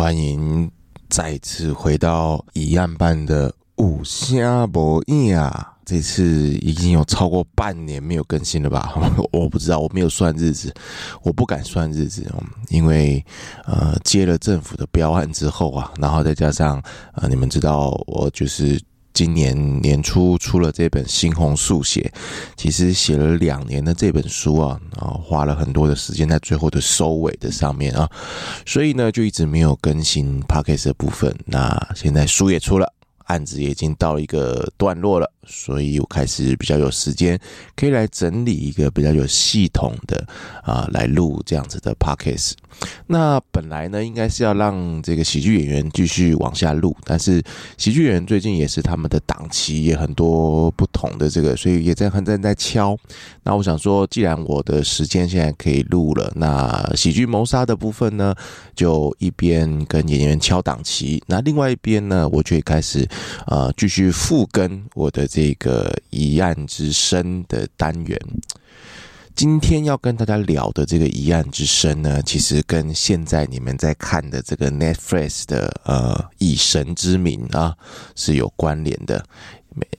欢迎再次回到一案办的无声博弈啊！这次已经有超过半年没有更新了吧？我不知道，我没有算日子，我不敢算日子，因为呃接了政府的标案之后啊，然后再加上呃你们知道我就是。今年年初出了这本《猩红速写》，其实写了两年的这本书啊，啊花了很多的时间在最后的收尾的上面啊，所以呢就一直没有更新 Podcast 的部分。那现在书也出了。案子也已经到一个段落了，所以我开始比较有时间，可以来整理一个比较有系统的啊，来录这样子的 podcast。那本来呢，应该是要让这个喜剧演员继续往下录，但是喜剧演员最近也是他们的档期也很多不同的这个，所以也在很正在敲。那我想说，既然我的时间现在可以录了，那喜剧谋杀的部分呢，就一边跟演员敲档期，那另外一边呢，我就开始。呃，继续复更我的这个疑案之声的单元。今天要跟大家聊的这个疑案之声呢，其实跟现在你们在看的这个 Netflix 的呃以神之名啊是有关联的。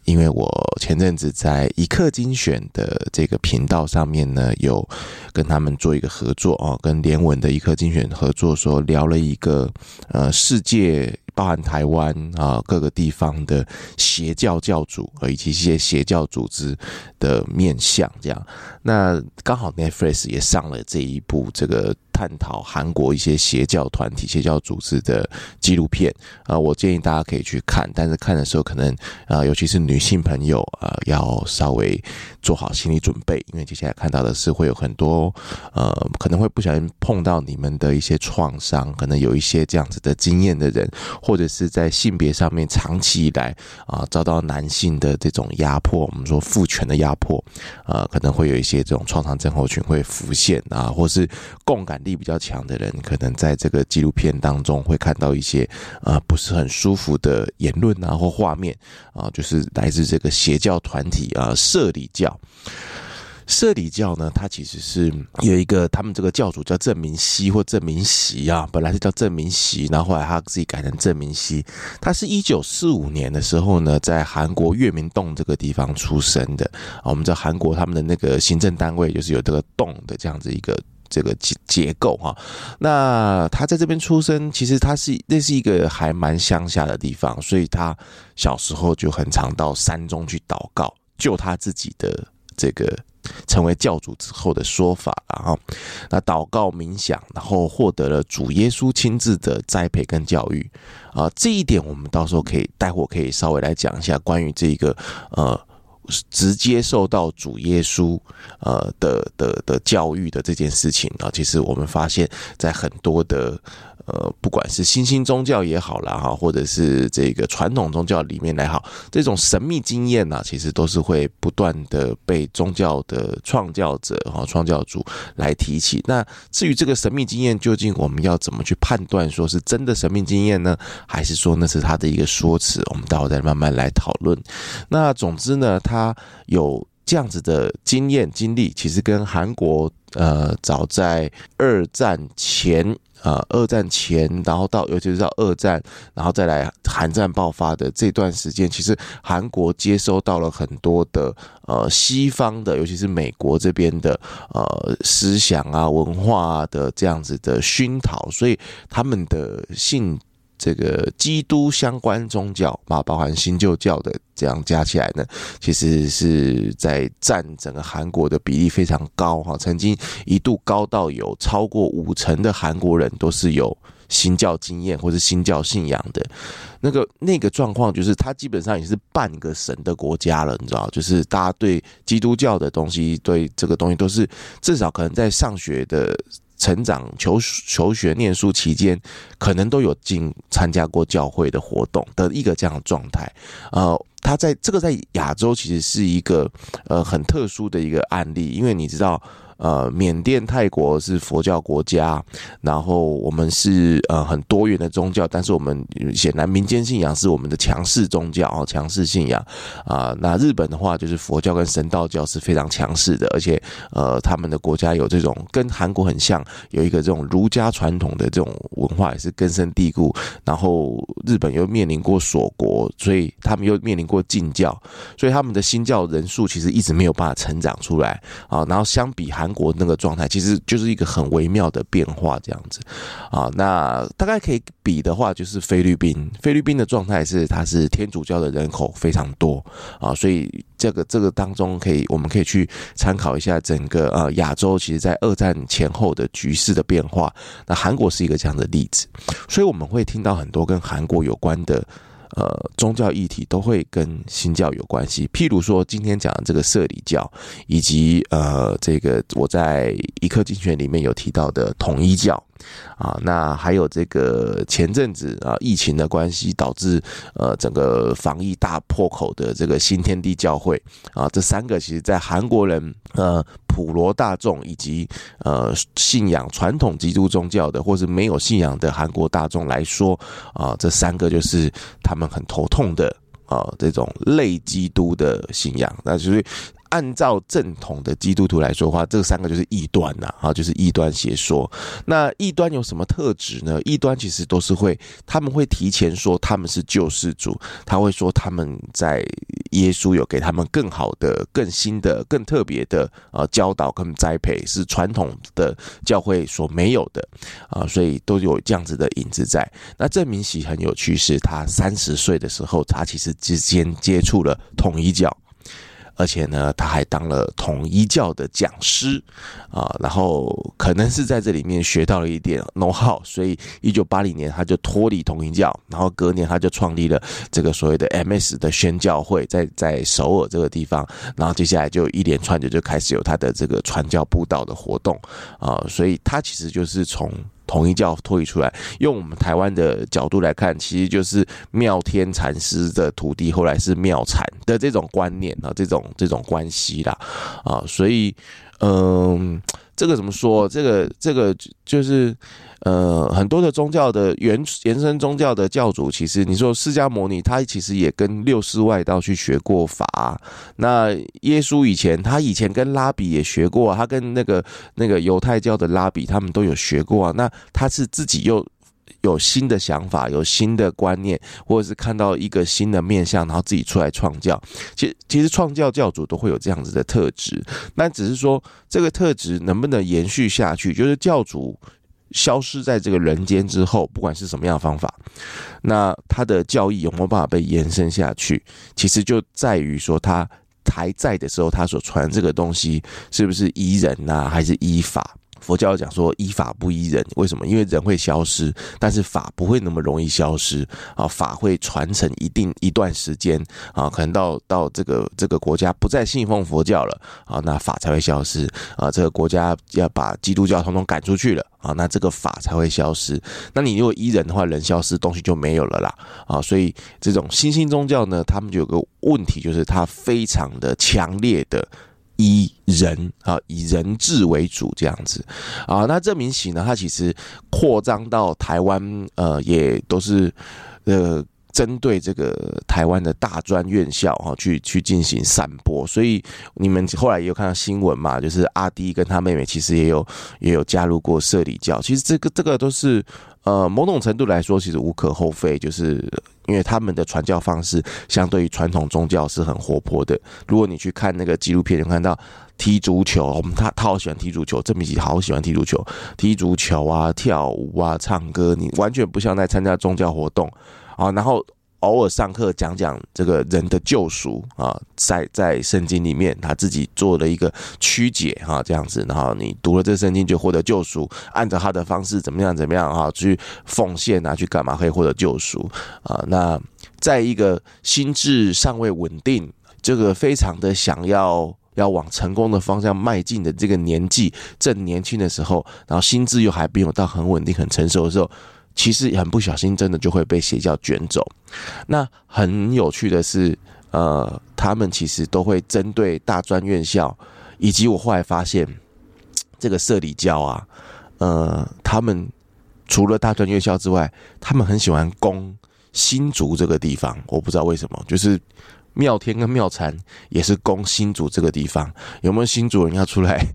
因为我前阵子在一刻精选的这个频道上面呢，有跟他们做一个合作啊，跟联文的一刻精选合作，说聊了一个呃世界。包含台湾啊各个地方的邪教教主以及一些邪教组织的面向，这样，那刚好 Netflix 也上了这一部这个。探讨韩国一些邪教团体、邪教组织的纪录片啊，我建议大家可以去看，但是看的时候可能啊，尤其是女性朋友啊，要稍微做好心理准备，因为接下来看到的是会有很多呃，可能会不小心碰到你们的一些创伤，可能有一些这样子的经验的人，或者是在性别上面长期以来啊遭到男性的这种压迫，我们说父权的压迫啊，可能会有一些这种创伤症候群会浮现啊，或是共感力。力比较强的人，可能在这个纪录片当中会看到一些呃不是很舒服的言论啊或画面啊，就是来自这个邪教团体啊社理教。社理教呢，它其实是有一个他们这个教主叫郑明熙或郑明析啊，本来是叫郑明析，然后后来他自己改成郑明熙。他是一九四五年的时候呢，在韩国月明洞这个地方出生的啊。我们知道韩国他们的那个行政单位就是有这个洞的这样子一个。这个结结构哈，那他在这边出生，其实他是那是一个还蛮乡下的地方，所以他小时候就很常到山中去祷告，就他自己的这个成为教主之后的说法，然后那祷告冥想，然后获得了主耶稣亲自的栽培跟教育啊，这一点我们到时候可以待会可以稍微来讲一下关于这个呃。直接受到主耶稣呃的的的教育的这件事情啊，其实我们发现，在很多的。呃，不管是新兴宗教也好啦，哈，或者是这个传统宗教里面来好，这种神秘经验呢，其实都是会不断的被宗教的创教者哈、创教主来提起。那至于这个神秘经验，究竟我们要怎么去判断，说是真的神秘经验呢，还是说那是他的一个说辞？我们待会再慢慢来讨论。那总之呢，他有这样子的经验经历，其实跟韩国呃，早在二战前。呃，二战前，然后到尤其是到二战，然后再来韩战爆发的这段时间，其实韩国接收到了很多的呃西方的，尤其是美国这边的呃思想啊、文化的这样子的熏陶，所以他们的性。这个基督相关宗教嘛，包含新旧教的，这样加起来呢，其实是在占整个韩国的比例非常高哈，曾经一度高到有超过五成的韩国人都是有新教经验或是新教信仰的，那个那个状况就是，它基本上也是半个神的国家了，你知道，就是大家对基督教的东西，对这个东西都是至少可能在上学的。成长、求求学、念书期间，可能都有进参加过教会的活动的一个这样的状态。呃，他在这个在亚洲其实是一个呃很特殊的一个案例，因为你知道，呃，缅甸、泰国是佛教国家，然后我们是呃很多元的宗教，但是我们显然民间信仰是我们的强势宗教哦，强势信仰啊、那日本的话，就是佛教跟神道教是非常强势的，而且呃，他们的国家有这种跟韩国很像，有一个这种儒家传统的这种文化也是根深蒂固。然后日本又面临过锁国，所以他们又面临过禁教，所以他们的新教人数其实一直没有办法成长出来啊。然后相比韩国那个状态，其实就是一个很微妙的变化这样子啊。那大概可以比的话，就是菲律宾，菲律宾的状态是它是天主教的人口非常多啊，所以这个这个当中可以我们可以去参考一下整个呃亚洲，其实在二战前后的局势的变化。那韩国是一个这样的例子，所以我们会听到很多跟韩国有关的。呃，宗教议题都会跟新教有关系，譬如说今天讲的这个社理教，以及呃，这个我在一课精选里面有提到的统一教。啊，那还有这个前阵子啊，疫情的关系导致呃整个防疫大破口的这个新天地教会啊，这三个其实在韩国人呃普罗大众以及呃信仰传统基督宗教的或是没有信仰的韩国大众来说啊，这三个就是他们很头痛的啊这种类基督的信仰，那就是。按照正统的基督徒来说的话，这三个就是异端呐，啊，就是异端邪说。那异端有什么特质呢？异端其实都是会，他们会提前说他们是救世主，他会说他们在耶稣有给他们更好的、更新的、更特别的呃教导跟栽培，是传统的教会所没有的啊，所以都有这样子的影子在。那郑明喜很有趣，是他三十岁的时候，他其实之间接触了统一教。而且呢，他还当了统一教的讲师啊，然后可能是在这里面学到了一点 know-how，所以一九八零年他就脱离统一教，然后隔年他就创立了这个所谓的 MS 的宣教会，在在首尔这个地方，然后接下来就一连串的就开始有他的这个传教布道的活动啊，所以他其实就是从。统一教脱离出来，用我们台湾的角度来看，其实就是妙天禅师的徒弟，后来是妙禅的这种观念啊，这种这种关系啦，啊，所以，嗯。这个怎么说？这个这个就是，呃，很多的宗教的原延伸宗教的教主，其实你说释迦牟尼，他其实也跟六世外道去学过法。那耶稣以前，他以前跟拉比也学过，他跟那个那个犹太教的拉比，他们都有学过啊。那他是自己又。有新的想法，有新的观念，或者是看到一个新的面向，然后自己出来创教。其实，其实创教教主都会有这样子的特质，那只是说这个特质能不能延续下去？就是教主消失在这个人间之后，不管是什么样的方法，那他的教义有没有办法被延伸下去？其实就在于说他还在的时候，他所传这个东西是不是依人呐、还是依法？佛教讲说依法不依人，为什么？因为人会消失，但是法不会那么容易消失啊！法会传承一定一段时间啊，可能到到这个这个国家不再信奉佛教了啊，那法才会消失啊！这个国家要把基督教统统赶出去了啊，那这个法才会消失。那你如果依人的话，人消失，东西就没有了啦啊！所以这种新兴宗教呢，他们就有个问题，就是它非常的强烈的。以人啊，以人治为主这样子啊，那郑明析呢，他其实扩张到台湾，呃，也都是呃。针对这个台湾的大专院校哈，去去进行散播，所以你们后来也有看到新闻嘛，就是阿迪跟他妹妹其实也有也有加入过摄理教，其实这个这个都是呃某种程度来说其实无可厚非，就是因为他们的传教方式相对于传统宗教是很活泼的。如果你去看那个纪录片，你看到踢足球，我们他他好喜欢踢足球，郑明析好喜欢踢足球，踢足球啊，跳舞啊，唱歌，你完全不像在参加宗教活动。啊，然后偶尔上课讲讲这个人的救赎啊，在在圣经里面他自己做了一个曲解哈，这样子，然后你读了这圣经就获得救赎，按照他的方式怎么样怎么样哈，去奉献啊，去干嘛可以获得救赎啊？那在一个心智尚未稳定，这个非常的想要要往成功的方向迈进的这个年纪，正年轻的时候，然后心智又还没有到很稳定、很成熟的时候。其实很不小心，真的就会被邪教卷走。那很有趣的是，呃，他们其实都会针对大专院校，以及我后来发现，这个社里教啊，呃，他们除了大专院校之外，他们很喜欢攻新竹这个地方，我不知道为什么，就是妙天跟妙禅也是攻新竹这个地方，有没有新竹人要出来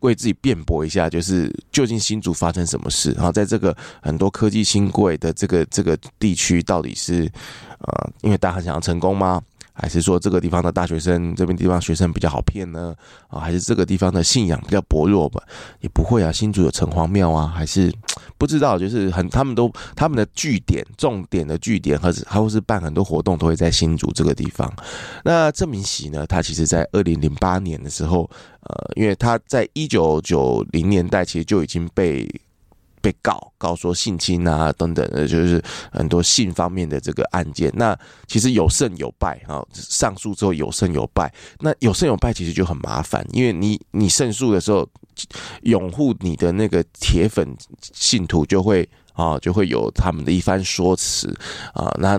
为自己辩驳一下？就是究竟新竹发生什么事？然后在这个很多科技新贵的这个这个地区，到底是呃，因为大家很想要成功吗？还是说这个地方的大学生，这边地方学生比较好骗呢？啊，还是这个地方的信仰比较薄弱吧？也不会啊，新竹有城隍庙啊，还是不知道，就是很他们都他们的据点重点的据点，或者还会是办很多活动，都会在新竹这个地方。那郑明喜呢，他其实在二零零八年的时候，呃，因为他在一九九零年代其实就已经被。被告告说性侵啊等等的，就是很多性方面的这个案件。那其实有胜有败啊，上诉之后有胜有败。那有胜有败其实就很麻烦，因为你你胜诉的时候，拥护你的那个铁粉信徒就会。啊，就会有他们的一番说辞啊，那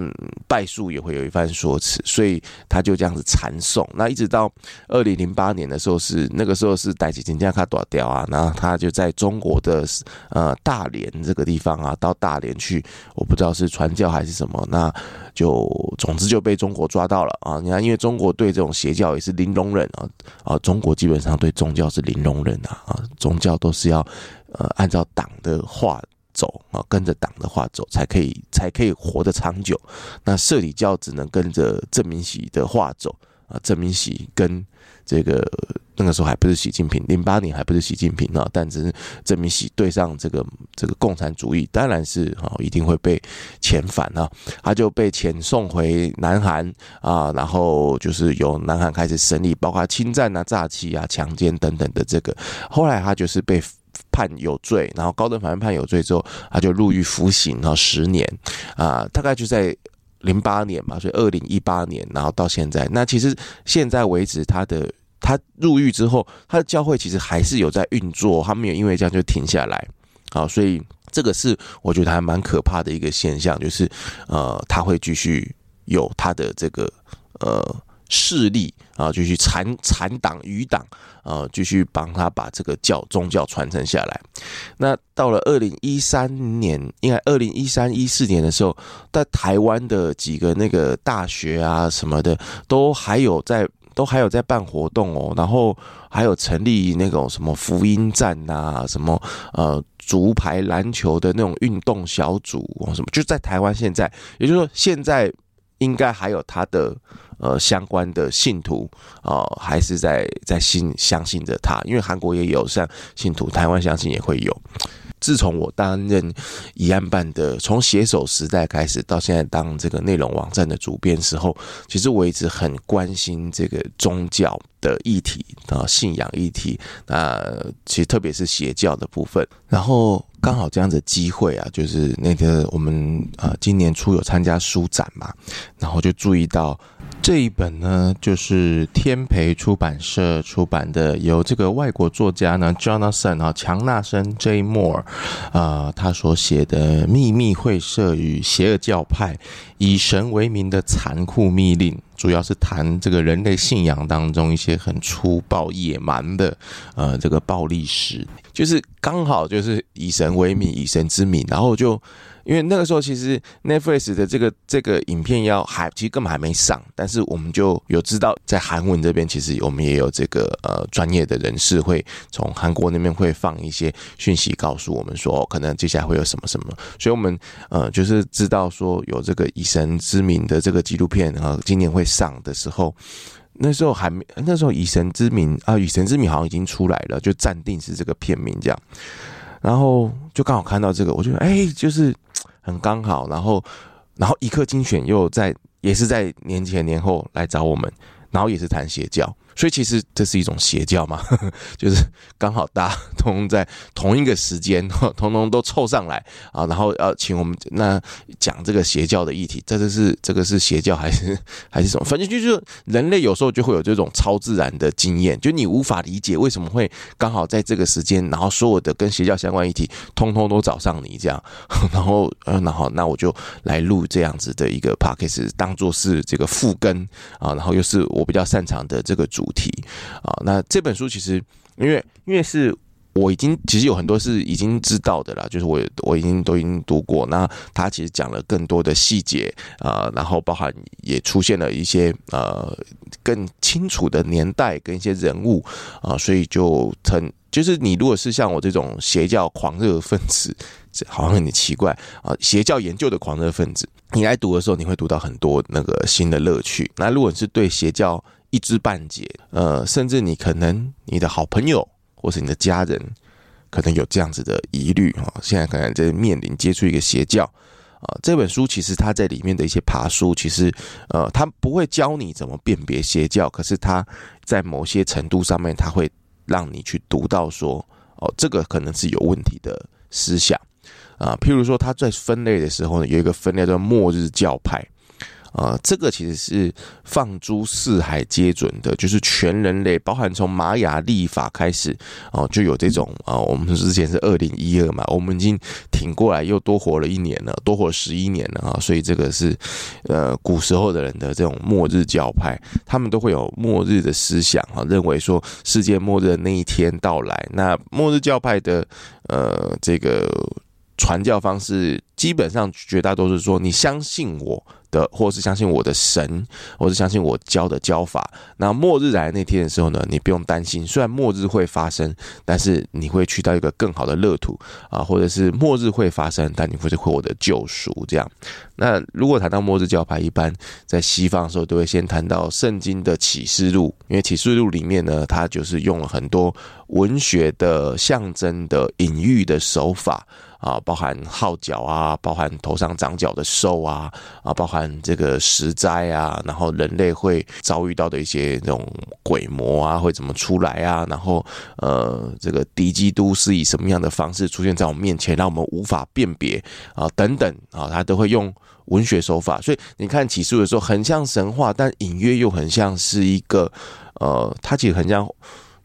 败诉也会有一番说辞，所以他就这样子缠讼。那一直到二零零八年的时候是，那个时候是戴起金加卡多掉啊，然后他就在中国的呃大连这个地方啊，到大连去，我不知道是传教还是什么，那就总之就被中国抓到了啊。你看，因为中国对这种邪教也是零容忍啊啊，中国基本上对宗教是零容忍啊啊，宗教都是要呃按照党的话。走啊，跟着党的话走，才可以才可以活得长久。那社里教只能跟着郑明喜的话走啊。郑明喜跟这个那个时候还不是习近平，零八年还不是习近平啊，但只是郑明喜对上这个这个共产主义，当然是啊，一定会被遣返啊。他就被遣送回南韩啊，然后就是由南韩开始审理，包括侵占啊、诈欺啊、强奸等等的这个。后来他就是被。判有罪，然后高等法院判有罪之后，他就入狱服刑，然后十年啊，大概就在零八年吧，所以二零一八年，然后到现在，那其实现在为止，他的他入狱之后，他的教会其实还是有在运作，他没有因为这样就停下来，好，所以这个是我觉得还蛮可怕的一个现象，就是呃，他会继续有他的这个呃。势力啊，继续残残党余党啊，继续帮他把这个教宗教传承下来。那到了二零一三年，应该二零一三一四年的时候，在台湾的几个那个大学啊什么的，都还有在都还有在办活动哦。然后还有成立那种什么福音站呐，什么呃竹排篮球的那种运动小组什么，就在台湾现在，也就是说现在应该还有他的。呃，相关的信徒啊、呃，还是在在信相信着他，因为韩国也有像信徒，台湾相信也会有。自从我担任疑案办的，从写手时代开始，到现在当这个内容网站的主编时候，其实我一直很关心这个宗教的议题啊，信仰议题啊，其实特别是邪教的部分。然后刚好这样子机会啊，就是那个我们啊，今年初有参加书展嘛，然后就注意到。这一本呢，就是天培出版社出版的，由这个外国作家呢，Jonathan 啊，强纳森 J. Moore 啊，他所写的《秘密会社与邪恶教派：以神为名的残酷密令》，主要是谈这个人类信仰当中一些很粗暴野蛮的呃这个暴力史，就是刚好就是以神为名，以神之名，然后就。因为那个时候，其实 Netflix 的这个这个影片要还其实根本还没上，但是我们就有知道，在韩文这边，其实我们也有这个呃专业的人士会从韩国那边会放一些讯息告诉我们说，可能接下来会有什么什么，所以我们呃就是知道说有这个以神之名的这个纪录片啊，今年会上的时候，那时候还没，那时候以神之名啊，以神之名好像已经出来了，就暂定是这个片名这样。然后就刚好看到这个，我觉得哎，就是很刚好。然后，然后一刻精选又在，也是在年前年后来找我们，然后也是谈邪教。所以其实这是一种邪教嘛，就是刚好大家通在同一个时间，通通都凑上来啊，然后要请我们那讲这个邪教的议题，这个是这个是邪教还是 还是什么？反正就是人类有时候就会有这种超自然的经验，就你无法理解为什么会刚好在这个时间，然后所有的跟邪教相关议题通通都找上你这样，然后呃，然后那我就来录这样子的一个 podcast，当做是这个复根啊，然后又是我比较擅长的这个主。主题啊，那这本书其实因为因为是我已经其实有很多是已经知道的啦，就是我我已经都已经读过。那他其实讲了更多的细节啊、然后包含也出现了一些呃更清楚的年代跟一些人物啊、所以就很就是你如果是像我这种邪教狂热分子，好像有点奇怪啊，邪教研究的狂热分子，你来读的时候，你会读到很多那个新的乐趣。那如果是对邪教一知半解，呃，甚至你可能你的好朋友。或是你的家人可能有这样子的疑虑啊，现在可能在面临接触一个邪教啊。这本书其实它在里面的一些爬书，其实呃，它不会教你怎么辨别邪教，可是它在某些程度上面，它会让你去读到说，哦，这个可能是有问题的思想啊。譬如说，它在分类的时候呢，有一个分类叫末日教派。啊、这个其实是放诸四海皆准的，就是全人类，包含从玛雅历法开始，哦、就有这种啊、我们之前是二零一二嘛，我们已经挺过来，又多活了一年了，多活十一年了啊。所以这个是呃，古时候的人的这种末日教派，他们都会有末日的思想啊，认为说世界末日的那一天到来。那末日教派的呃，这个传教方式，基本上绝大多数说，你相信我。的，或是相信我的神，或是相信我教的教法。那末日来那天的时候呢，你不用担心。虽然末日会发生，但是你会去到一个更好的乐土啊，或者是末日会发生，但你会是获得救赎。这样。那如果谈到末日教派，一般在西方的时候，都会先谈到圣经的启示录，因为启示录里面呢，它就是用了很多文学的象征的隐喻的手法。啊，包含号角啊，包含头上长角的兽啊，啊，包含这个石灾啊，然后人类会遭遇到的一些这种鬼魔啊，会怎么出来啊？然后呃，这个敌基督是以什么样的方式出现在我们面前，让我们无法辨别啊？等等啊，他都会用文学手法，所以你看起诉的时候，很像神话，但隐约又很像是一个呃，它其实很像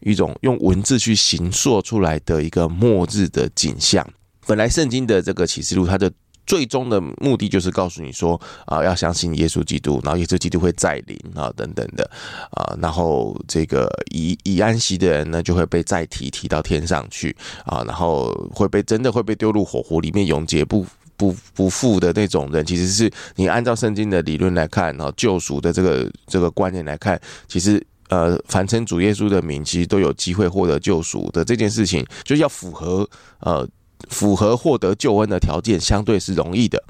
一种用文字去形塑出来的一个末日的景象。本来圣经的这个启示录，它的最终的目的就是告诉你说啊，要相信耶稣基督，然后耶稣基督会再临啊，等等的啊，然后这个以以安息的人呢，就会被再提提到天上去啊，然后会被真的会被丢入火湖里面永劫不不不复的那种人，其实是你按照圣经的理论来看，然后救赎的这个这个观念来看，其实呃，凡称主耶稣的名，其实都有机会获得救赎的这件事情，就要符合呃。符合获得救恩的条件，相对是容易的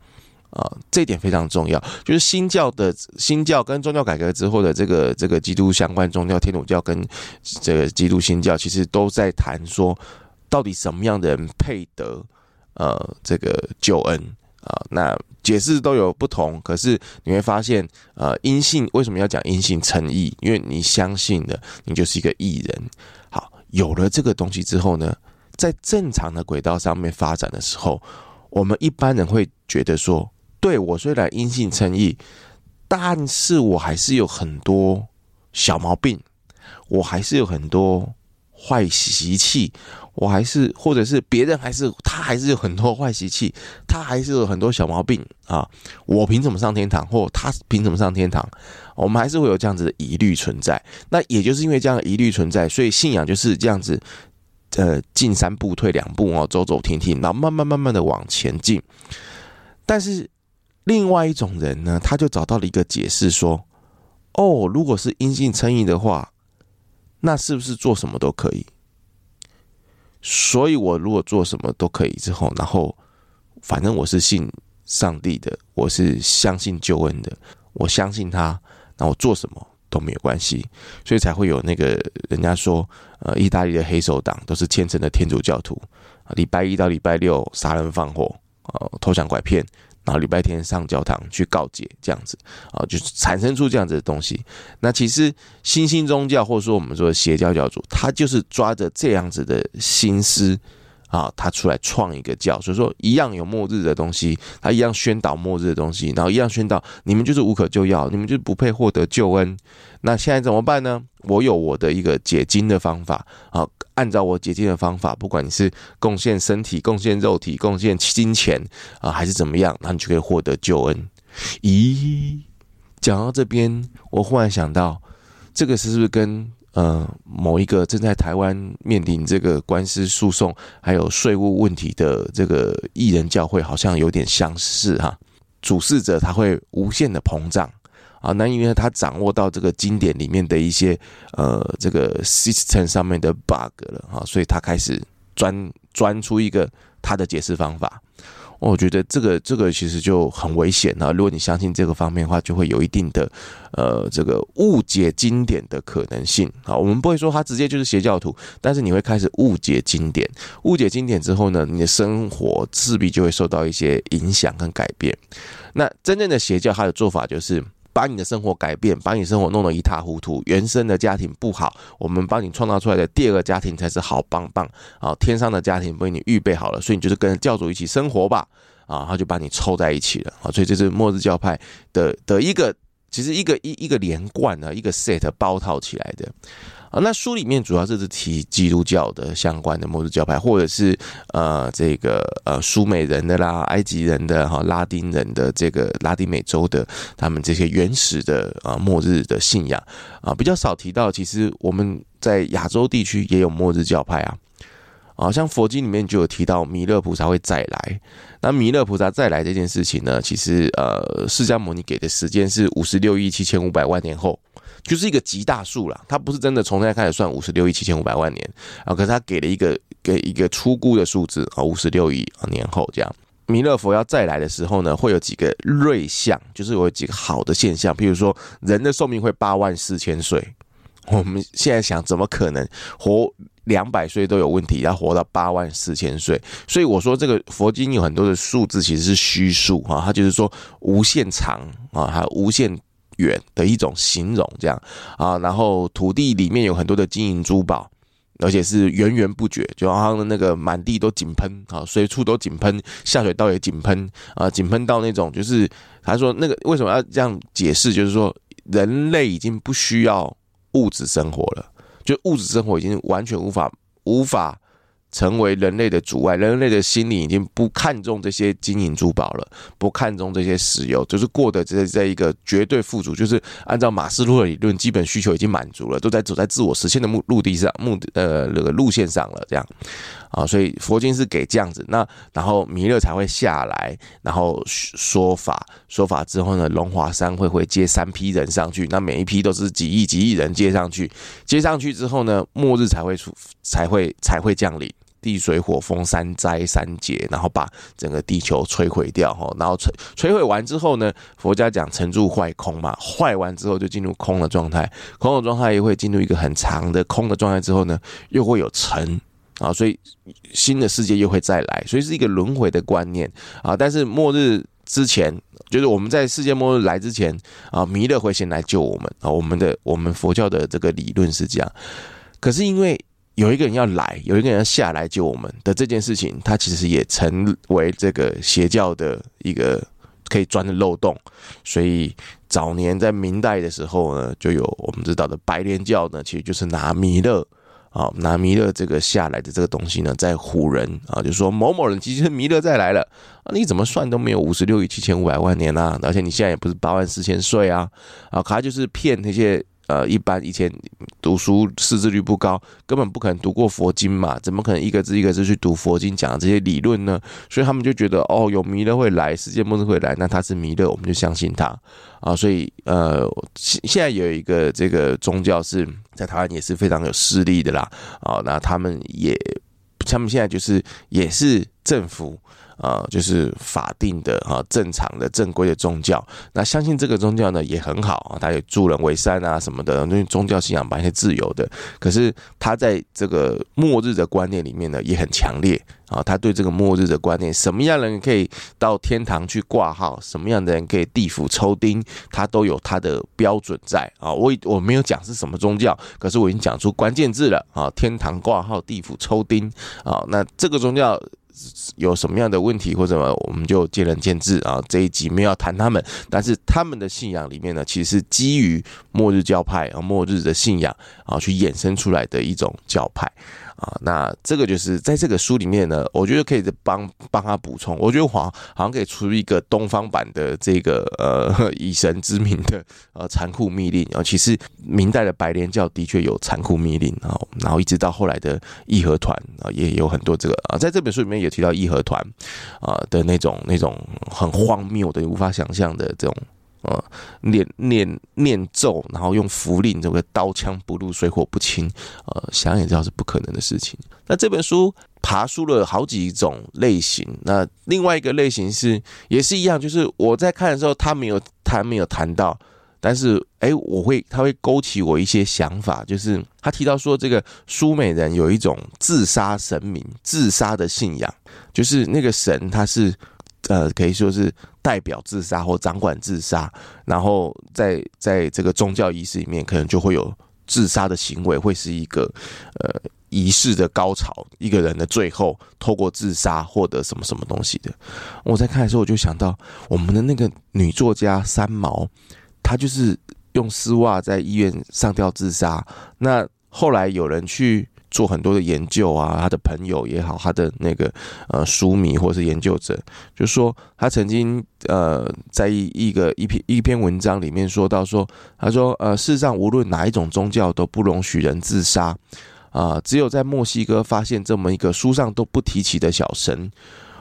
啊，这点非常重要。就是新教的新教跟宗教改革之后的这个这个基督相关宗教，天主教跟这个基督新教，其实都在谈说，到底什么样的人配得呃这个救恩啊？那解释都有不同，可是你会发现，呃，因信为什么要讲因信称义？因为你相信的，你就是一个义人。好，有了这个东西之后呢，在正常的轨道上面发展的时候，我们一般人会觉得说：对，我虽然因信称义，但是我还是有很多小毛病，我还是有很多坏习气，我还是或者是别人还是他还是有很多坏习气，他还是有很多小毛病啊！我凭什么上天堂？或他凭什么上天堂？我们还是会有这样子的疑虑存在。那也就是因为这样的疑虑存在，所以信仰就是这样子。呃，进三步退两步哦，走走停停，然后慢慢慢慢的往前进。但是另外一种人呢，他就找到了一个解释，说：哦，如果是因信称义的话，那是不是做什么都可以？所以我如果做什么都可以之后，然后反正我是信上帝的，我是相信救恩的，我相信他，那我做什么？都没有关系，所以才会有那个人家说，呃，意大利的黑手党都是虔诚的天主教徒，礼拜一到礼拜六杀人放火，呃，偷抢拐骗，然后礼拜天上教堂去告解，这样子啊，就是产生出这样子的东西。那其实新兴宗教或者说我们说邪教教主，他就是抓着这样子的心思。啊，他出来创一个教，所以说一样有末日的东西，他一样宣导末日的东西，然后一样宣导你们就是无可救药，你们就不配获得救恩。那现在怎么办呢？我有我的一个解经的方法啊，按照我解经的方法，不管你是贡献身体、贡献肉体、贡献金钱啊，还是怎么样，那你就可以获得救恩。咦，讲到这边，我忽然想到，这个是不是跟呃某一个正在台湾面临这个官司诉讼还有税务问题的这个艺人教会好像有点相似哈，主事者他会无限的膨胀啊，那因为他掌握到这个经典里面的一些呃这个 system 上面的 bug 了哈，所以他开始钻钻出一个他的解释方法。我觉得这个这个其实就很危险啊！如果你相信这个方面的话，就会有一定的呃这个误解经典的可能性啊。我们不会说他直接就是邪教徒，但是你会开始误解经典，误解经典之后呢，你的生活势必就会受到一些影响跟改变。那真正的邪教，他的做法就是。把你的生活改变，把你生活弄得一塌糊涂。原生的家庭不好，我们帮你创造出来的第二个家庭才是好棒棒啊！天上的家庭为你预备好了，所以你就是跟教主一起生活吧啊！他就把你凑在一起了啊！所以这是末日教派的的一个，其实一个一一个连贯的一个 set 包套起来的。啊，那书里面主要是提基督教的相关的末日教派，或者是呃这个呃苏美人的啦、埃及人的哈、拉丁人的这个拉丁美洲的他们这些原始的啊末日的信仰啊，比较少提到。其实我们在亚洲地区也有末日教派啊，啊，像佛经里面就有提到弥勒菩萨会再来。那弥勒菩萨再来这件事情呢，其实呃释迦牟尼给的时间是五十六亿七千五百万年后。就是一个极大数了，它不是真的从现在开始算五十六亿七千五百万年啊，可是他给了一个给一个初估的数字啊，五十六亿年后这样，弥勒佛要再来的时候呢，会有几个瑞相，就是有几个好的现象，比如说人的寿命会八万四千岁，我们现在想怎么可能活两百岁都有问题，要活到八万四千岁？所以我说这个佛经有很多的数字其实是虚数啊，它就是说无限长啊，还有无限。远的一种形容，这样啊，然后土地里面有很多的金银珠宝，而且是源源不绝，就好像那个满地都井喷啊，随处都井喷，下水道也井喷啊，井喷到那种就是他说那个为什么要这样解释？就是说人类已经不需要物质生活了，就物质生活已经完全无法无法。成为人类的阻碍，人类的心理已经不看重这些金银珠宝了，不看重这些石油，就是过得这这一个绝对富足，就是按照马斯洛的理论，基本需求已经满足了，都在走在自我实现的目陆地上，目呃那个路线上了，这样啊，所以佛经是给这样子，那然后弥勒才会下来，然后说法，说法之后呢，龙华三会会接三批人上去，那每一批都是几亿几亿人接上去，接上去之后呢，末日才会出，才会才会降临。地水火风三灾三劫，然后把整个地球摧毁掉哈，然后摧摧毁完之后呢，佛家讲成住坏空嘛，坏完之后就进入空的状态，空的状态又会进入一个很长的空的状态之后呢，又会有成啊，所以新的世界又会再来，所以是一个轮回的观念啊。但是末日之前，就是我们在世界末日来之前啊，弥勒会先来救我们啊，我们的我们佛教的这个理论是这样，可是因为。有一个人要来，有一个人要下来救我们的这件事情，它其实也成为这个邪教的一个可以钻的漏洞。所以早年在明代的时候呢，就有我们知道的白莲教呢，其实就是拿弥勒啊，拿弥勒这个下来的这个东西呢，在唬人啊，就说某某人其实弥勒再来了啊，你怎么算都没有五十六亿七千五百万年啊，而且你现在也不是八万四千岁啊啊，他就是骗那些。呃，一般以前读书识字率不高，根本不可能读过佛经嘛，怎么可能一个字一个字去读佛经讲的这些理论呢？所以他们就觉得，哦，有弥勒会来，世界末日会来，那他是弥勒，我们就相信他啊。所以，呃，现现在有一个这个宗教是在台湾也是非常有势力的啦，啊，那他们也，他们现在就是也是政府。啊，就是法定的啊，正常的正规的宗教。那相信这个宗教呢也很好啊，他也助人为善啊什么的，因为宗教信仰本来是自由的。可是他在这个末日的观念里面呢也很强烈啊，他对这个末日的观念，什么样的人可以到天堂去挂号，什么样的人可以地府抽钉，他都有他的标准在啊。我我没有讲是什么宗教，可是我已经讲出关键字了啊，天堂挂号，地府抽钉啊。那这个宗教。有什么样的问题或者什么，我们就见仁见智啊。这一集没有要谈他们，但是他们的信仰里面呢，其实是基于末日教派啊，末日的信仰啊，去衍生出来的一种教派。啊，那这个就是在这个书里面呢，我觉得可以帮帮他补充。我觉得好像可以出一个东方版的这个呃 以神之名的呃残酷密令啊。其实明代的白莲教的确有残酷密令啊，然后一直到后来的义和团啊，也有很多这个啊，在这本书里面也提到义和团啊的那种那种很荒谬的、无法想象的这种。呃，念念念咒，然后用符令，这个刀枪不入，水火不侵，呃，想也知道是不可能的事情。那这本书爬书了好几种类型，那另外一个类型是也是一样，就是我在看的时候，他没有他没有谈到，但是哎，我会他会勾起我一些想法，就是他提到说，这个苏美人有一种自杀神明、自杀的信仰，就是那个神他是。呃，可以说是代表自杀或掌管自杀，然后在在这个宗教仪式里面，可能就会有自杀的行为，会是一个呃仪式的高潮，一个人的最后透过自杀获得什么什么东西的。我在看的时候，我就想到我们的那个女作家三毛，她就是用丝袜在医院上吊自杀。那后来有人去。做很多的研究啊，他的朋友也好，他的那个呃书迷或是研究者，就说他曾经呃在一一个一篇一篇文章里面说到说，他说呃世上无论哪一种宗教都不容许人自杀啊，只有在墨西哥发现这么一个书上都不提起的小神，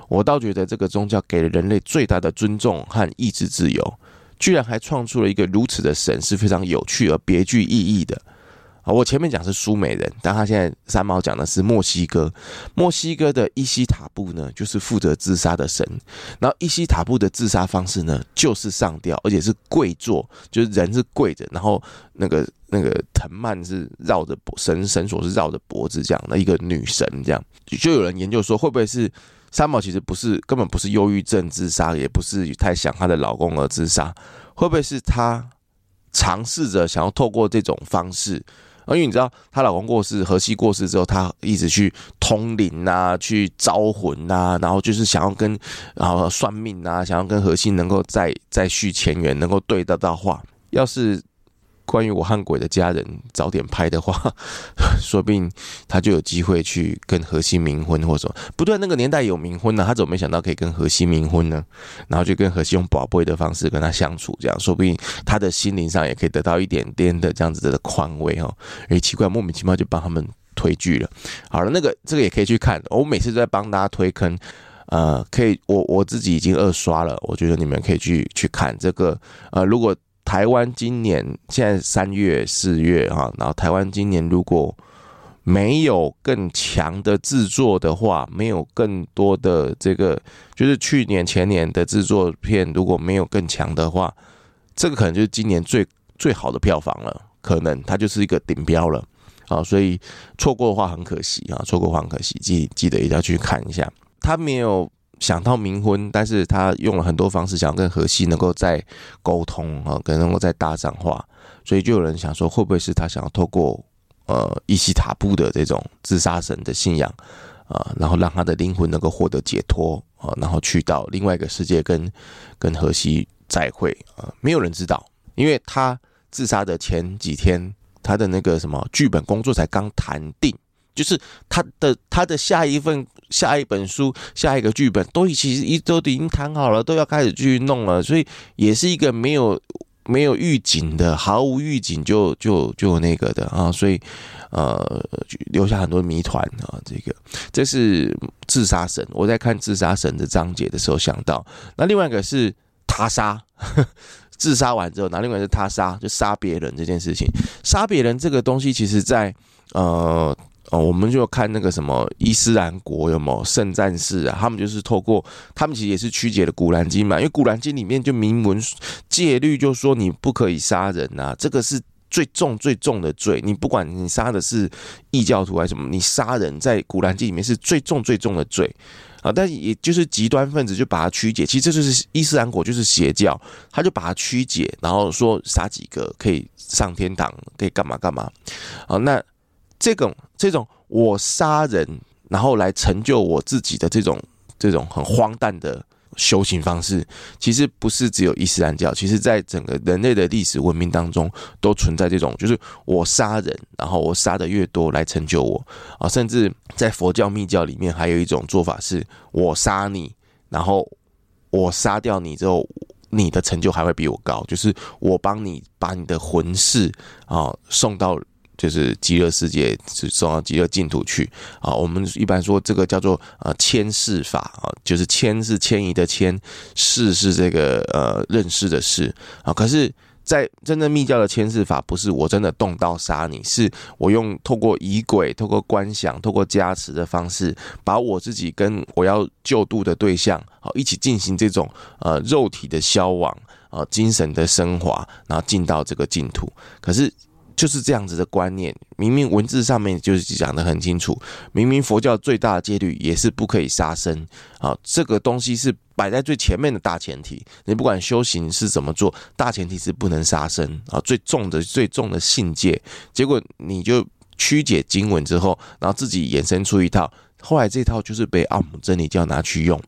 我倒觉得这个宗教给了人类最大的尊重和意志自由，居然还创出了一个如此的神，是非常有趣而别具意义的。啊，我前面讲是苏美人，但他现在三毛讲的是墨西哥。墨西哥的伊西塔布呢，就是负责自杀的神。然后伊西塔布的自杀方式呢，就是上吊，而且是跪坐，就是人是跪着，然后那个那个藤蔓是绕着脖绳绳索是绕着脖子这样的一个女神，这样就有人研究说，会不会是三毛其实不是根本不是忧郁症自杀，也不是太想她的老公而自杀，会不会是她尝试着想要透过这种方式？因为你知道，她老公过世，荷西过世之后，她一直去通灵啊，去招魂呐，然后就是想要跟，然后算命啊，想要跟荷西能够再再续前缘，能够对得到话。要是。关于我和鬼的家人早点拍的话，说不定他就有机会去跟荷西冥婚，或者说不对，那个年代有冥婚呢，他怎么没想到可以跟荷西冥婚呢？然后就跟荷西用宝贝的方式跟他相处，这样说不定他的心灵上也可以得到一点点的这样子的宽慰哦。诶，奇怪，莫名其妙就帮他们推剧了。好了，那个这个也可以去看，我每次都在帮大家推坑，呃，可以，我我自己已经二刷了，我觉得你们可以去去看这个，呃，如果。台湾今年现在三月四月哈，然后台湾今年如果没有更强的制作的话，没有更多的这个，就是去年前年的制作片如果没有更强的话，这个可能就是今年最最好的票房了，可能它就是一个顶标了啊，所以错过的话很可惜啊，错过的话很可惜，记记得一定要去看一下，它没有。想到冥婚，但是他用了很多方式，想跟荷西能够再沟通啊，跟能够再搭上话，所以就有人想说，会不会是他想要透过呃伊西塔布的这种自杀神的信仰啊，然后让他的灵魂能够获得解脱啊，然后去到另外一个世界跟跟荷西再会啊？没有人知道，因为他自杀的前几天，他的那个什么剧本工作才刚谈定。就是他的他的下一份下一本书下一个剧本都其实一都已经谈好了，都要开始去弄了，所以也是一个没有没有预警的，毫无预警就就就那个的啊，所以呃留下很多谜团啊。这个这是自杀神，我在看自杀神的章节的时候想到，那另外一个是他杀，自杀完之后，那另外一个是他杀，就杀别人这件事情，杀别人这个东西，其实在呃。哦，我们就看那个什么伊斯兰国有没有圣战士啊？他们就是透过他们其实也是曲解了古兰经嘛，因为古兰经里面就明文戒律，就说你不可以杀人呐，这个是最重最重的罪。你不管你杀的是异教徒还是什么，你杀人在古兰经里面是最重最重的罪啊。但也就是极端分子就把它曲解，其实这就是伊斯兰国就是邪教，他就把它曲解，然后说杀几个可以上天堂，可以干嘛干嘛啊？那。这种这种我杀人然后来成就我自己的这种这种很荒诞的修行方式，其实不是只有伊斯兰教，其实在整个人类的历史文明当中都存在这种，就是我杀人，然后我杀的越多来成就我啊，甚至在佛教密教里面还有一种做法是，我杀你，然后我杀掉你之后，你的成就还会比我高，就是我帮你把你的魂魄啊送到。就是极乐世界，是送到极乐净土去啊。我们一般说这个叫做呃迁世法啊，就是迁是迁移的迁，世是这个呃认识的识啊。可是，在真正密教的迁世法，不是我真的动刀杀你，是我用透过仪轨、透过观想、透过加持的方式，把我自己跟我要救度的对象啊一起进行这种呃肉体的消亡啊，精神的升华，然后进到这个净土。可是。就是这样子的观念，明明文字上面就是讲得很清楚，明明佛教最大的戒律也是不可以杀生啊，这个东西是摆在最前面的大前提。你不管修行是怎么做，大前提是不能杀生啊，最重的最重的信戒。结果你就曲解经文之后，然后自己衍生出一套，后来这套就是被奥姆真理教拿去用。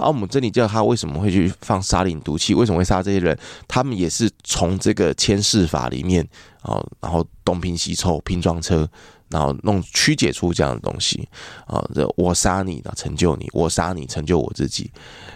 奥姆真理教他为什么会去放沙林毒气？为什么会杀这些人？他们也是从这个迁世法里面啊，然后东拼西凑拼装车，然后弄曲解出这样的东西啊。这我杀你，成就你；我杀你，成就我自己。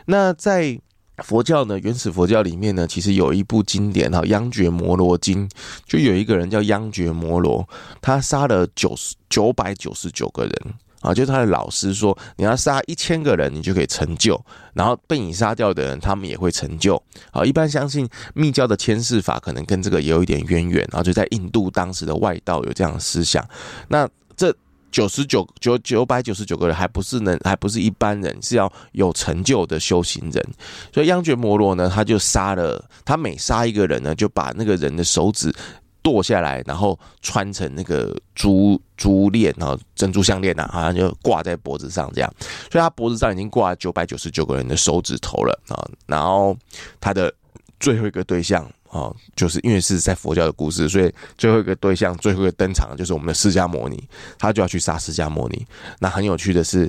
那在佛教呢，原始佛教里面呢，其实有一部经典哈，《央觉摩罗经》，就有一个人叫央觉摩罗，他杀了九十九百九十九个人。啊，就是他的老师说，你要杀一千个人，你就可以成就；然后被你杀掉的人，他们也会成就。啊，一般相信密教的牵世法可能跟这个也有一点渊源，然后就在印度当时的外道有这样的思想。那这九十九九九百九十九个人，还不是能，还不是一般人，是要有成就的修行人。所以央觉摩罗呢，他就杀了，他每杀一个人呢，就把那个人的手指。剁下来，然后穿成那个珠珠链，啊珍珠项链呐，好像就挂在脖子上这样。所以他脖子上已经挂了九百九十九个人的手指头了啊。然后他的最后一个对象啊，就是因为是在佛教的故事，所以最后一个对象，最后一个登场就是我们的释迦牟尼，他就要去杀释迦牟尼。那很有趣的是，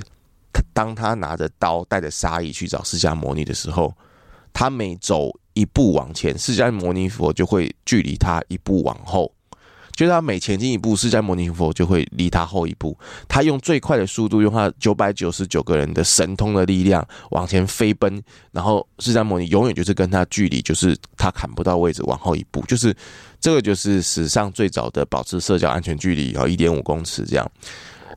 他当他拿着刀带着杀意去找释迦牟尼的时候，他每走。一步往前，释迦牟尼佛就会距离他一步往后，就是他每前进一步，释迦牟尼佛就会离他后一步。他用最快的速度，用他九百九十九个人的神通的力量往前飞奔，然后释迦牟尼永远就是跟他距离，就是他砍不到位置，往后一步，就是这个就是史上最早的保持社交安全距离啊，一点五公尺这样，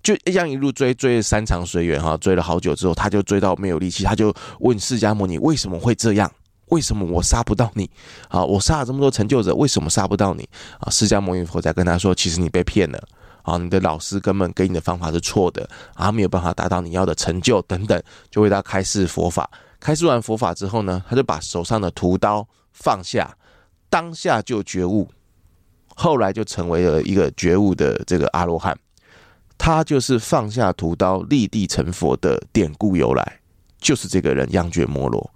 就这样一路追追山长水远哈，追了好久之后，他就追到没有力气，他就问释迦牟尼为什么会这样。为什么我杀不到你？啊，我杀了这么多成就者，为什么杀不到你？啊，释迦牟尼佛在跟他说，其实你被骗了，啊，你的老师根本给你的方法是错的，啊，没有办法达到你要的成就等等，就为他开示佛法。开示完佛法之后呢，他就把手上的屠刀放下，当下就觉悟，后来就成为了一个觉悟的这个阿罗汉。他就是放下屠刀立地成佛的典故由来，就是这个人央觉摩罗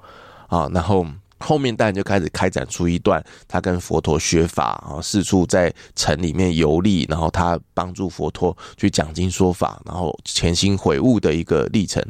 啊，然后。后面当然就开始开展出一段他跟佛陀学法啊，四处在城里面游历，然后他帮助佛陀去讲经说法，然后潜心悔悟的一个历程。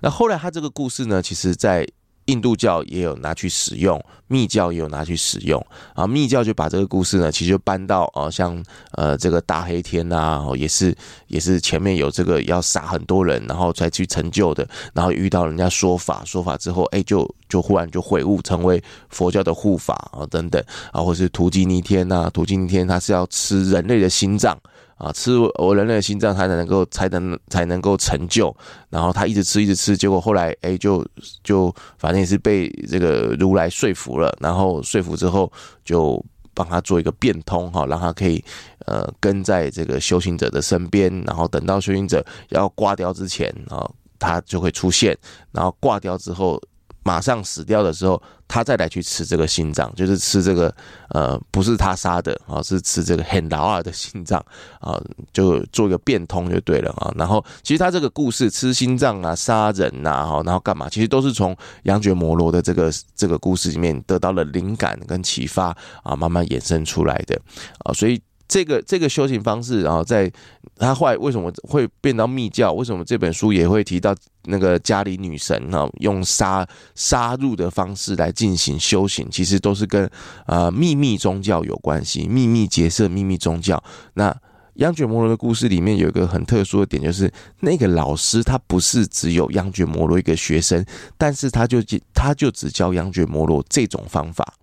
那后来他这个故事呢，其实在。印度教也有拿去使用，密教也有拿去使用啊。密教就把这个故事呢，其实就搬到啊，像呃这个大黑天呐，也是也是前面有这个要杀很多人，然后才去成就的，然后遇到人家说法，说法之后，哎，就就忽然就悔悟，成为佛教的护法啊等等啊，或是屠吉尼天呐，屠吉尼天他是要吃人类的心脏。啊，吃我人类的心脏才能够才能才能够成就，然后他一直吃一直吃，结果后来哎就就反正也是被这个如来说服了，然后说服之后就帮他做一个变通哈，让他可以呃跟在这个修行者的身边，然后等到修行者要挂掉之前啊，他就会出现，然后挂掉之后。马上死掉的时候，他再来去吃这个心脏，就是吃这个呃，不是他杀的啊，是吃这个很老二的心脏啊，就做一个变通就对了啊。然后其实他这个故事吃心脏啊、杀人呐，哈，然后干嘛，其实都是从央觉摩罗的这个这个故事里面得到了灵感跟启发啊，慢慢衍生出来的啊。所以这个这个修行方式，然后在他后来为什么会变到密教？为什么这本书也会提到那个家里女神呢？用杀杀戮的方式来进行修行，其实都是跟呃秘密宗教有关系，秘密结社、秘密宗教。那央觉摩罗的故事里面有一个很特殊的点，就是那个老师他不是只有央觉摩罗一个学生，但是他就他就只教央觉摩罗这种方法。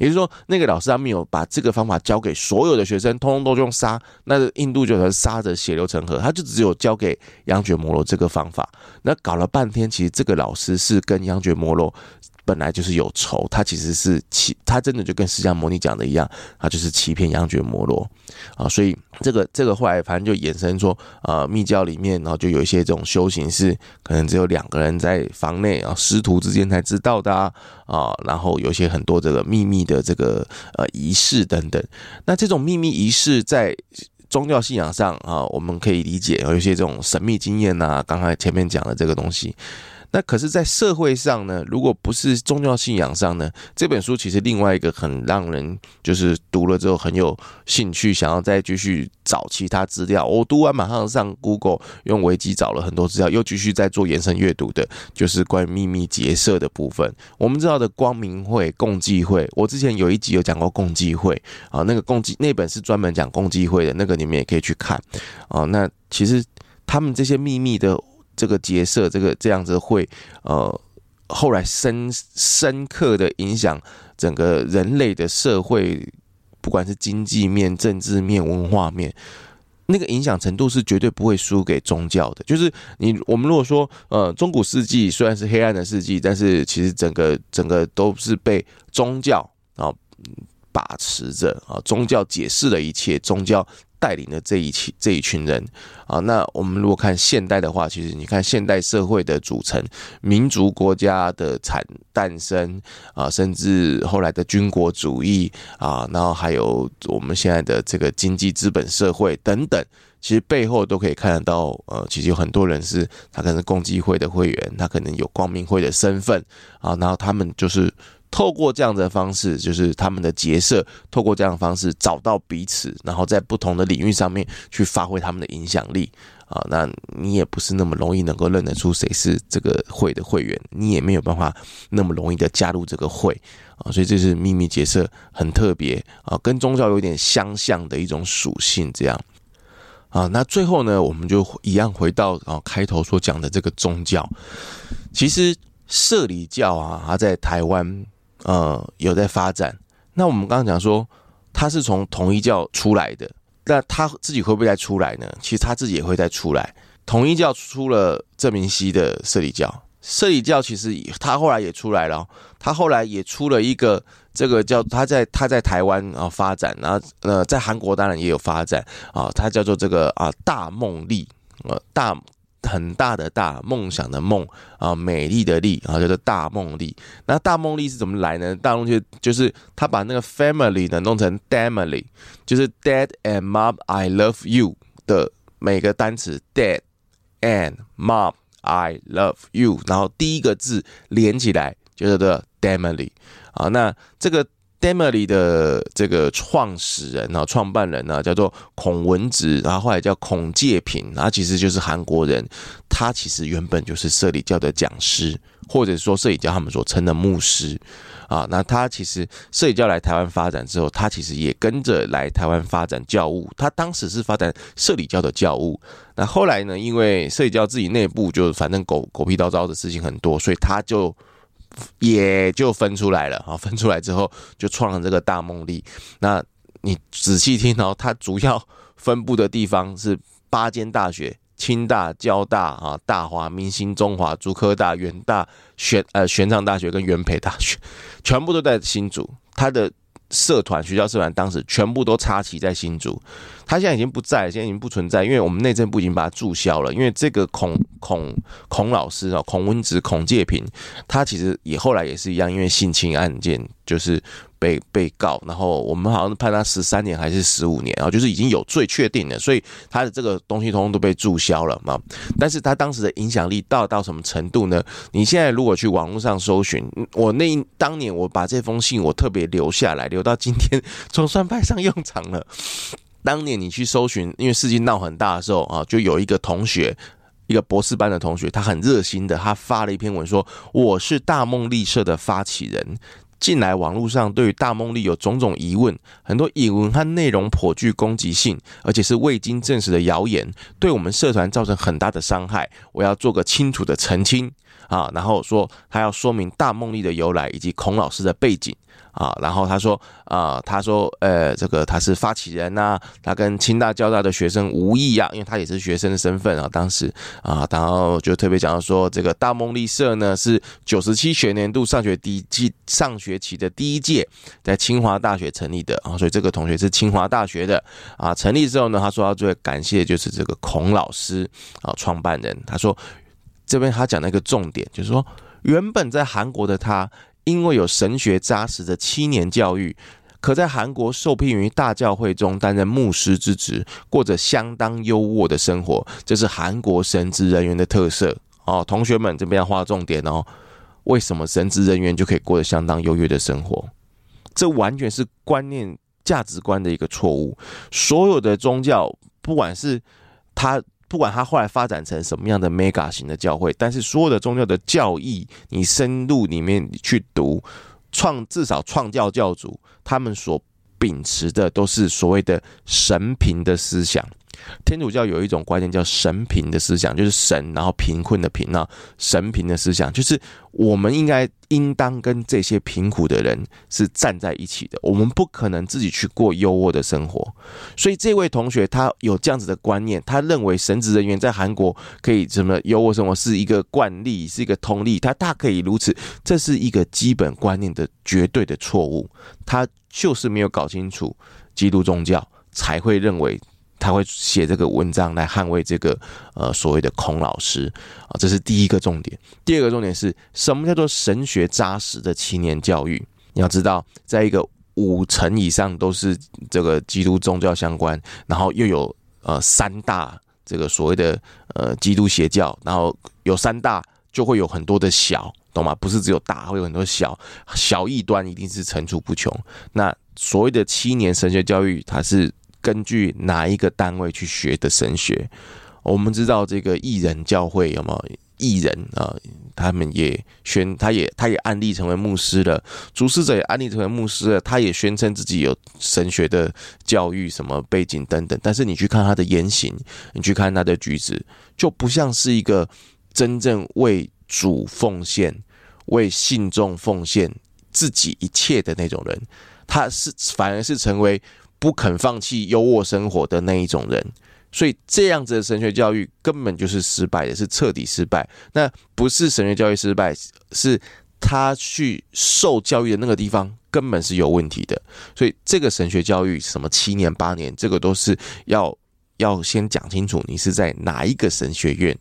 也就是说，那个老师他没有把这个方法教给所有的学生，通通都用杀，那印度就成杀的血流成河，他就只有教给央觉摩罗这个方法。那搞了半天，其实这个老师是跟央觉摩罗。本来就是有仇，他其实是欺，他真的就跟释迦牟尼讲的一样，他就是欺骗央觉摩罗啊，所以这个这个后来反正就衍生说，啊，密教里面，然后就有一些这种修行是可能只有两个人在房内啊，师徒之间才知道的啊，啊，然后有一些很多这个秘密的这个呃仪式等等，那这种秘密仪式在宗教信仰上啊，我们可以理解有一些这种神秘经验呐，刚才前面讲的这个东西。那可是，在社会上呢，如果不是宗教信仰上呢，这本书其实另外一个很让人就是读了之后很有兴趣，想要再继续找其他资料。我读完马上上 Google 用维基找了很多资料，又继续在做延伸阅读的，就是关于秘密结社的部分。我们知道的光明会、共济会，我之前有一集有讲过共济会啊，那个共济那本是专门讲共济会的，那个你们也可以去看啊。那其实他们这些秘密的。这个结社，这个这样子会，呃，后来深深刻的影响整个人类的社会，不管是经济面、政治面、文化面，那个影响程度是绝对不会输给宗教的。就是你我们如果说，呃，中古世纪虽然是黑暗的世纪，但是其实整个整个都是被宗教啊把持着啊，宗教解释了一切，宗教。带领的这一群这一群人啊，那我们如果看现代的话，其实你看现代社会的组成，民族国家的产诞生啊，甚至后来的军国主义啊，然后还有我们现在的这个经济资本社会等等，其实背后都可以看得到，呃，其实有很多人是他可能是共济会的会员，他可能有光明会的身份啊，然后他们就是。透过这样的方式，就是他们的结社，透过这样的方式找到彼此，然后在不同的领域上面去发挥他们的影响力啊。那你也不是那么容易能够认得出谁是这个会的会员，你也没有办法那么容易的加入这个会啊。所以这是秘密结社很特别啊，跟宗教有点相像的一种属性。这样啊，那最后呢，我们就一样回到啊开头所讲的这个宗教，其实社理教啊，它在台湾。呃，有在发展。那我们刚刚讲说，他是从统一教出来的，那他自己会不会再出来呢？其实他自己也会再出来。统一教出了郑明熙的摄理教，摄理教其实他后来也出来了，他后来也出了一个这个叫他在他在台湾啊发展，然后呃在韩国当然也有发展啊，他叫做这个啊大梦力呃大。很大的大梦想的梦啊，美丽的丽啊，叫做大梦丽。那大梦丽是怎么来呢？大梦就就是他把那个 family 呢弄成 damily，就是 dad and mom I love you 的每个单词 dad and mom I love you，然后第一个字连起来就叫做 damily 啊。那这个。Damily 的这个创始人啊，创办人呢，叫做孔文植，然后后来叫孔介平，他其实就是韩国人，他其实原本就是社理教的讲师，或者说社理教他们所称的牧师啊。那他其实社理教来台湾发展之后，他其实也跟着来台湾发展教务。他当时是发展社理教的教务，那后来呢，因为社理教自己内部就反正狗狗屁叨叨的事情很多，所以他就。也就分出来了啊，分出来之后就创了这个大梦力。那你仔细听哦，它主要分布的地方是八间大学：清大、交大啊、大华、明星、中华、竹科大、元大、玄呃玄奘大学跟元培大学，全部都在新竹。它的社团、学校社团当时全部都插旗在新竹。他现在已经不在，现在已经不存在，因为我们内政部已经把它注销了。因为这个孔孔孔老师啊，孔文植、孔介平，他其实也后来也是一样，因为性侵案件就是被被告，然后我们好像判他十三年还是十五年啊，就是已经有罪确定了，所以他的这个东西通通都被注销了嘛。但是他当时的影响力到到什么程度呢？你现在如果去网络上搜寻，我那当年我把这封信我特别留下来，留到今天 总算派上用场了。当年你去搜寻，因为事情闹很大的时候啊，就有一个同学，一个博士班的同学，他很热心的，他发了一篇文说：“我是大梦力社的发起人。”近来网络上对于大梦力有种种疑问，很多引文和内容颇具攻击性，而且是未经证实的谣言，对我们社团造成很大的伤害。我要做个清楚的澄清啊，然后说他要说明大梦力的由来以及孔老师的背景。啊，然后他说，啊，他说，呃，这个他是发起人呐、他跟清大、交大的学生无异啊，因为他也是学生的身份啊，当时啊，然后就特别讲到说，这个大梦力社呢是九十七学年度上学第一季上学期的第一届，在清华大学成立的啊，所以这个同学是清华大学的啊，成立之后呢，他说他最感谢就是这个孔老师啊，创办人，他说这边他讲了一个重点，就是说原本在韩国的他。因为有神学扎实的七年教育，可在韩国受聘于大教会中担任牧师之职，过着相当优渥的生活。这是韩国神职人员的特色哦。同学们这边要划重点哦。为什么神职人员就可以过得相当优越的生活？这完全是观念、价值观的一个错误。所有的宗教，不管是他。不管他后来发展成什么样的 mega 型的教会，但是所有的宗教的教义，你深入里面去读，创至少创教教主他们所秉持的都是所谓的神平的思想。天主教有一种观念叫神贫的思想，就是神，然后贫困的贫啊，神贫的思想就是我们应该应当跟这些贫苦的人是站在一起的，我们不可能自己去过优渥的生活。所以这位同学他有这样子的观念，他认为神职人员在韩国可以什么优渥生活是一个惯例，是一个通例，他大可以如此，这是一个基本观念的绝对的错误。他就是没有搞清楚基督宗教，才会认为。他会写这个文章来捍卫这个呃所谓的孔老师啊，这是第一个重点。第二个重点是什么叫做神学扎实的七年教育？你要知道，在一个五成以上都是这个基督宗教相关，然后又有呃三大这个所谓的呃基督邪教，然后有三大就会有很多的小，懂吗？不是只有大，会有很多小，小异端一定是层出不穷。那所谓的七年神学教育，它是。根据哪一个单位去学的神学？我们知道这个艺人教会有没有义人啊？他们也宣，他也他也安利成为牧师了，主事者也安利成为牧师了，他也宣称自己有神学的教育什么背景等等。但是你去看他的言行，你去看他的举止，就不像是一个真正为主奉献、为信众奉献自己一切的那种人。他是反而是成为。不肯放弃优渥生活的那一种人，所以这样子的神学教育根本就是失败的，是彻底失败。那不是神学教育失败，是他去受教育的那个地方根本是有问题的。所以这个神学教育什么七年八年，这个都是要要先讲清楚，你是在哪一个神学院。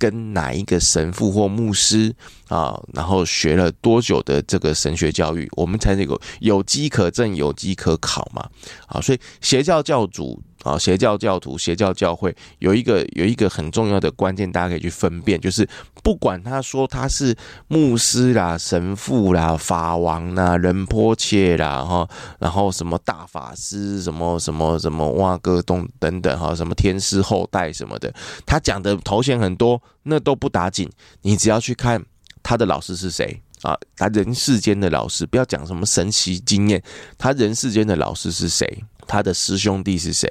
跟哪一个神父或牧师啊，然后学了多久的这个神学教育，我们才能够有机可证、有机可考嘛？啊，所以邪教教主。啊，邪教教徒、邪教教会有一个有一个很重要的关键，大家可以去分辨，就是不管他说他是牧师啦、神父啦、法王啦、仁波切啦，哈，然后什么大法师、什么什么什么哇哥东等等哈，什么天师后代什么的，他讲的头衔很多，那都不打紧，你只要去看他的老师是谁啊，他人世间的老师，不要讲什么神奇经验，他人世间的老师是谁？他的师兄弟是谁？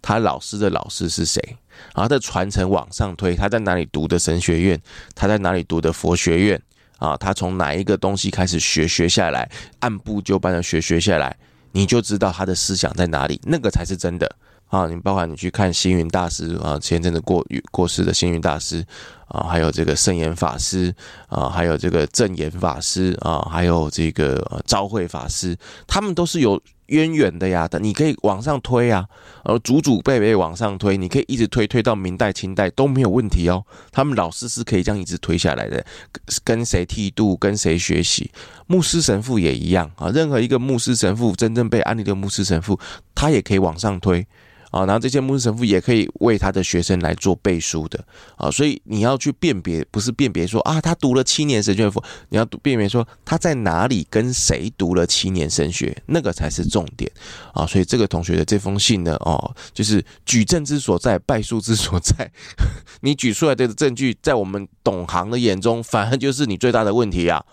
他老师的老师是谁？然后他的传承往上推，他在哪里读的神学院？他在哪里读的佛学院？啊，他从哪一个东西开始学学下来，按部就班的学学下来，你就知道他的思想在哪里，那个才是真的啊！你包括你去看星云大师啊，前阵子过过世的星云大师啊，还有这个圣严法师啊，还有这个证严法师啊，还有这个昭慧法师，他们都是有。渊源的呀，的你可以往上推啊，呃，祖祖辈辈往上推，你可以一直推推到明代、清代都没有问题哦。他们老师是可以这样一直推下来的，跟谁剃度，跟谁学习，牧师神父也一样啊。任何一个牧师神父真正被安利的牧师神父，他也可以往上推啊，然后这些牧师神父也可以为他的学生来做背书的啊，所以你要去辨别，不是辨别说啊，他读了七年神学院，你要辨别说他在哪里跟谁读了七年神学，那个才是重点啊。所以这个同学的这封信呢，哦，就是举证之所在，败诉之所在。你举出来的证据，在我们懂行的眼中，反而就是你最大的问题啊。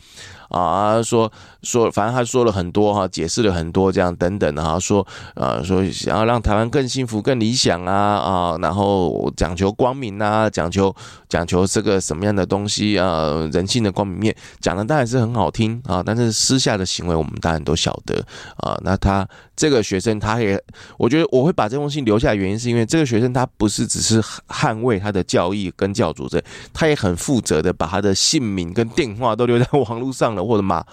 啊，说说，反正他说了很多哈，解释了很多这样等等的哈，说呃，说想要让台湾更幸福、更理想啊啊，然后讲求光明啊，讲求讲求这个什么样的东西啊，人性的光明面，讲的当然是很好听啊，但是私下的行为我们当然都晓得啊。那他这个学生，他也，我觉得我会把这封信留下来，原因是因为这个学生他不是只是捍卫他的教义跟教主这，他也很负责的把他的姓名跟电话都留在网络上了。或者嘛，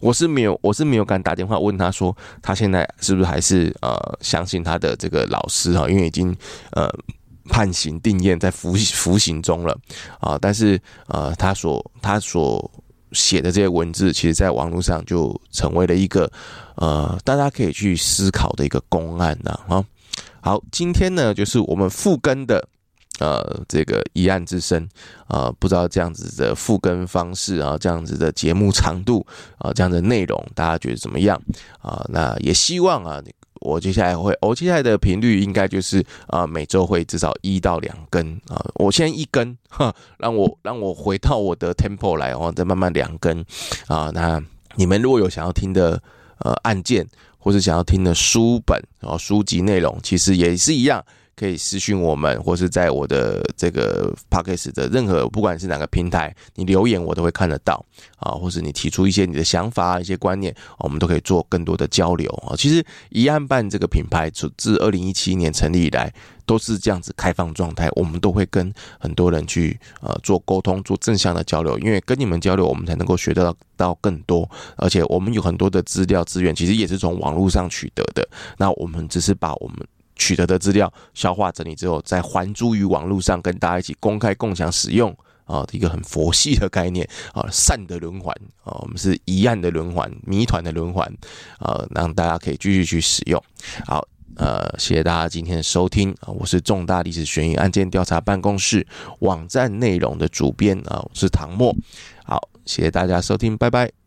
我是没有，我是没有敢打电话问他说，他现在是不是还是呃相信他的这个老师哈，因为已经呃判刑定谳在服服刑中了啊，但是呃他所他所写的这些文字，其实在网络上就成为了一个呃大家可以去思考的一个公案呐啊。好，今天呢就是我们复更的。呃，这个疑案之声啊，不知道这样子的复更方式啊，这样子的节目长度啊，这样的内容，大家觉得怎么样啊？那也希望啊，我接下来会，我接下来的频率应该就是啊，每周会至少一到两更啊。我先一更哈，让我让我回到我的 tempo 来，然后再慢慢两更啊。那你们如果有想要听的呃案件，或是想要听的书本然后书籍内容，其实也是一样。可以私讯我们，或是在我的这个 Podcast 的任何，不管是哪个平台，你留言我都会看得到啊，或是你提出一些你的想法、一些观念，我们都可以做更多的交流啊。其实一案办这个品牌自自二零一七年成立以来，都是这样子开放状态，我们都会跟很多人去呃做沟通、做正向的交流，因为跟你们交流，我们才能够学得到到更多，而且我们有很多的资料资源，其实也是从网络上取得的。那我们只是把我们。取得的资料消化整理之后，再还诸于网络上，跟大家一起公开共享使用啊，一个很佛系的概念啊，善的轮环啊，我们是疑案的轮环，谜团的轮环啊，让大家可以继续去使用。好，呃，谢谢大家今天的收听啊，我是重大历史悬疑案件调查办公室网站内容的主编啊，我是唐墨。好，谢谢大家收听，拜拜。